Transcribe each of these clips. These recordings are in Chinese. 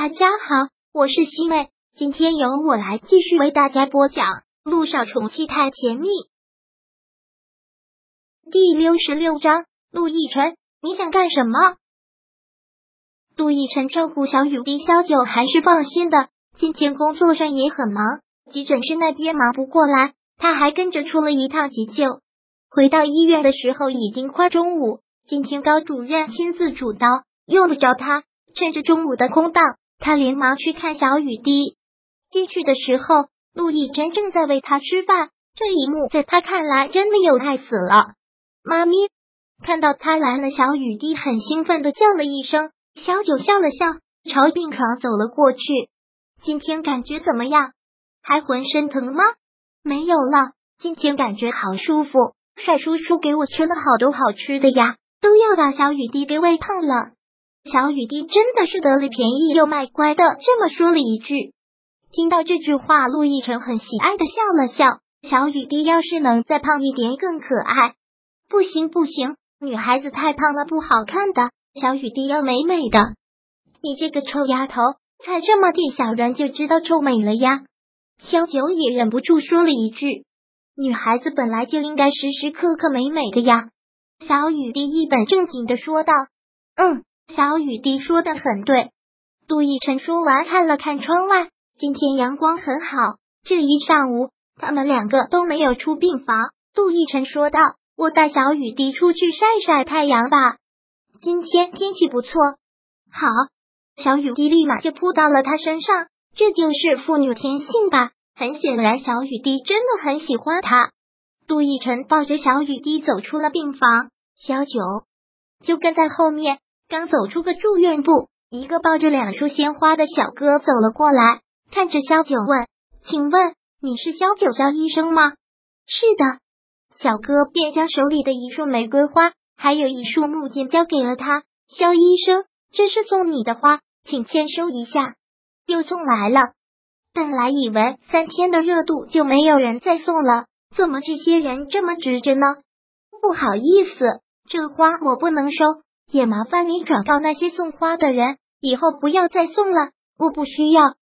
大家好，我是西妹，今天由我来继续为大家播讲《路上宠妻太甜蜜》第六十六章。陆亦辰，你想干什么？陆亦辰照顾小雨滴、小九还是放心的。今天工作上也很忙，急诊室那边忙不过来，他还跟着出了一趟急救。回到医院的时候已经快中午，今天高主任亲自主刀，用不着他。趁着中午的空档，他连忙去看小雨滴。进去的时候，陆亦真正在喂他吃饭。这一幕在他看来真的有爱死了。妈咪看到他来了，小雨滴很兴奋的叫了一声。小九笑了笑，朝病床走了过去。今天感觉怎么样？还浑身疼吗？没有了，今天感觉好舒服。帅叔叔给我吃了好多好吃的呀，都要把小雨滴给喂胖了。小雨滴真的是得了便宜又卖乖的，这么说了一句。听到这句话，陆亦辰很喜爱的笑了笑。小雨滴要是能再胖一点更可爱。不行不行，女孩子太胖了不好看的，小雨滴要美美的。你这个臭丫头，才这么点小人就知道臭美了呀？萧九也忍不住说了一句：“女孩子本来就应该时时刻刻美美的呀。”小雨滴一本正经的说道：“嗯。”小雨滴说的很对。杜奕晨说完，看了看窗外，今天阳光很好。这一上午，他们两个都没有出病房。杜奕晨说道：“我带小雨滴出去晒晒太阳吧，今天天气不错。”好，小雨滴立马就扑到了他身上。这就是父女天性吧？很显然，小雨滴真的很喜欢他。杜奕晨抱着小雨滴走出了病房，小九就跟在后面。刚走出个住院部，一个抱着两束鲜花的小哥走了过来，看着萧九问：“请问你是萧九萧医生吗？”“是的。”小哥便将手里的一束玫瑰花，还有一束木槿交给了他。“萧医生，这是送你的花，请签收一下。”又送来了。本来以为三天的热度就没有人再送了，怎么这些人这么执着呢？不好意思，这花我不能收。也麻烦你转告那些送花的人，以后不要再送了，我不需要。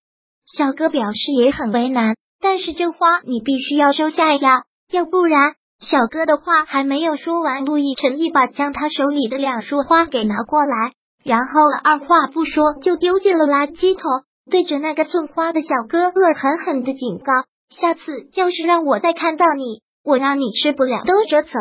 小哥表示也很为难，但是这花你必须要收下呀，要不然……小哥的话还没有说完，陆亦辰一把将他手里的两束花给拿过来，然后二话不说就丢进了垃圾桶，对着那个送花的小哥恶狠狠的警告：下次要是让我再看到你，我让你吃不了兜着走。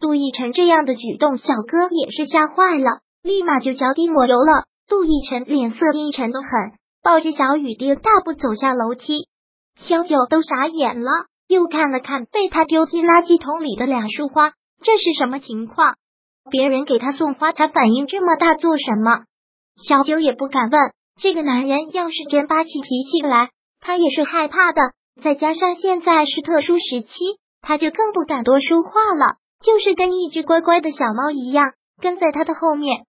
杜奕晨这样的举动，小哥也是吓坏了，立马就脚底抹油了。杜奕晨脸色阴沉的很，抱着小雨滴大步走下楼梯。小九都傻眼了，又看了看被他丢进垃圾桶里的两束花，这是什么情况？别人给他送花，他反应这么大做什么？小九也不敢问。这个男人要是真发起脾气来，他也是害怕的。再加上现在是特殊时期，他就更不敢多说话了。就是跟一只乖乖的小猫一样，跟在他的后面。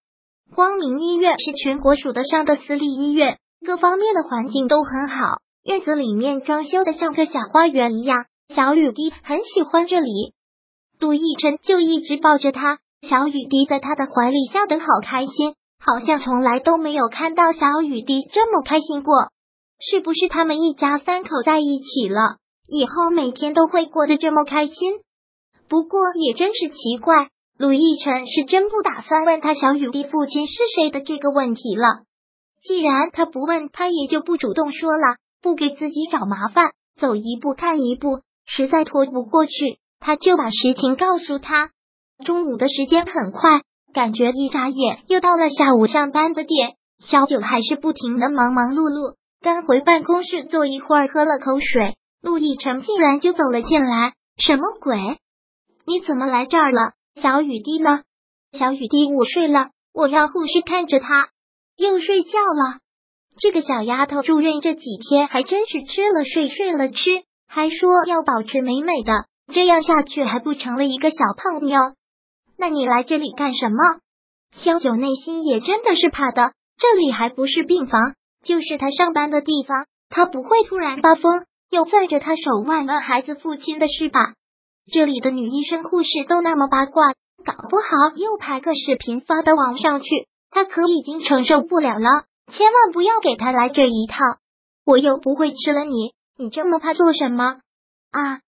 光明医院是全国数得上的私立医院，各方面的环境都很好，院子里面装修的像个小花园一样。小雨滴很喜欢这里，杜奕晨就一直抱着他，小雨滴在他的怀里笑得好开心，好像从来都没有看到小雨滴这么开心过。是不是他们一家三口在一起了，以后每天都会过得这么开心？不过也真是奇怪，陆亦辰是真不打算问他小雨滴父亲是谁的这个问题了。既然他不问，他也就不主动说了，不给自己找麻烦，走一步看一步，实在拖不过去，他就把实情告诉他。中午的时间很快，感觉一眨眼又到了下午上班的点，小九还是不停的忙忙碌碌。刚回办公室坐一会儿，喝了口水，陆亦辰竟然就走了进来，什么鬼？你怎么来这儿了？小雨滴呢？小雨滴午睡了，我让护士看着她。又睡觉了。这个小丫头住院这几天还真是吃了睡，睡了吃，还说要保持美美的，这样下去还不成了一个小胖妞？那你来这里干什么？萧九内心也真的是怕的，这里还不是病房，就是他上班的地方，他不会突然发疯，又攥着他手腕问孩子父亲的事吧？这里的女医生、护士都那么八卦，搞不好又拍个视频发到网上去，他可已经承受不了了。千万不要给他来这一套。我又不会吃了你，你这么怕做什么啊？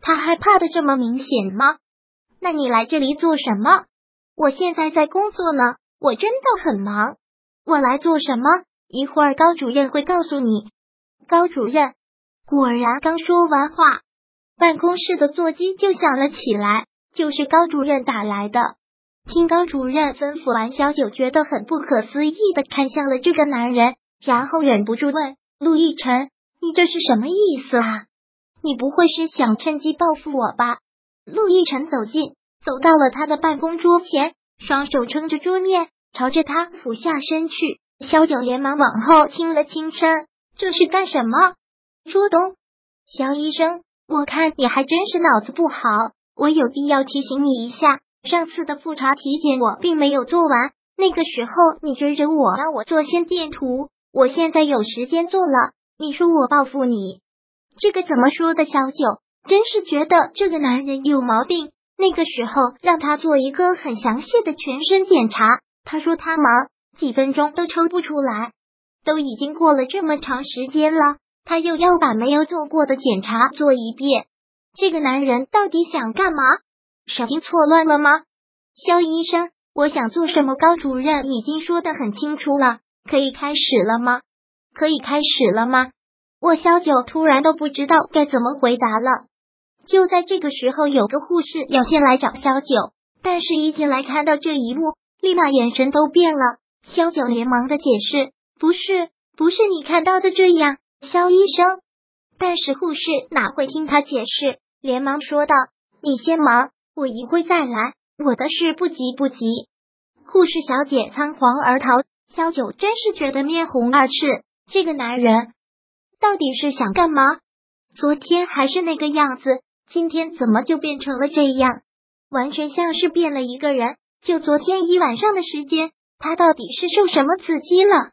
他害怕的这么明显吗？那你来这里做什么？我现在在工作呢，我真的很忙。我来做什么？一会儿高主任会告诉你。高主任果然刚说完话，办公室的座机就响了起来，就是高主任打来的。听高主任吩咐完，小九觉得很不可思议的看向了这个男人，然后忍不住问陆亦辰：“你这是什么意思啊？你不会是想趁机报复我吧？”陆亦辰走近，走到了他的办公桌前，双手撑着桌面，朝着他俯下身去。小九连忙往后倾了倾身：“这是干什么？”朱东，肖医生，我看你还真是脑子不好，我有必要提醒你一下。上次的复查体检我并没有做完，那个时候你追着我让我做心电图，我现在有时间做了，你说我报复你，这个怎么说的？小九真是觉得这个男人有毛病。那个时候让他做一个很详细的全身检查，他说他忙，几分钟都抽不出来。都已经过了这么长时间了，他又要把没有做过的检查做一遍，这个男人到底想干嘛？神经错乱了吗？肖医生，我想做什么？高主任已经说的很清楚了，可以开始了吗？可以开始了吗？我肖九突然都不知道该怎么回答了。就在这个时候，有个护士要进来找肖九，但是一进来看到这一幕，立马眼神都变了。肖九连忙的解释：“不是，不是你看到的这样，肖医生。”但是护士哪会听他解释，连忙说道：“你先忙。”我一会再来，我的事不急不急。护士小姐仓皇而逃，萧九真是觉得面红耳赤。这个男人到底是想干嘛？昨天还是那个样子，今天怎么就变成了这样？完全像是变了一个人。就昨天一晚上的时间，他到底是受什么刺激了？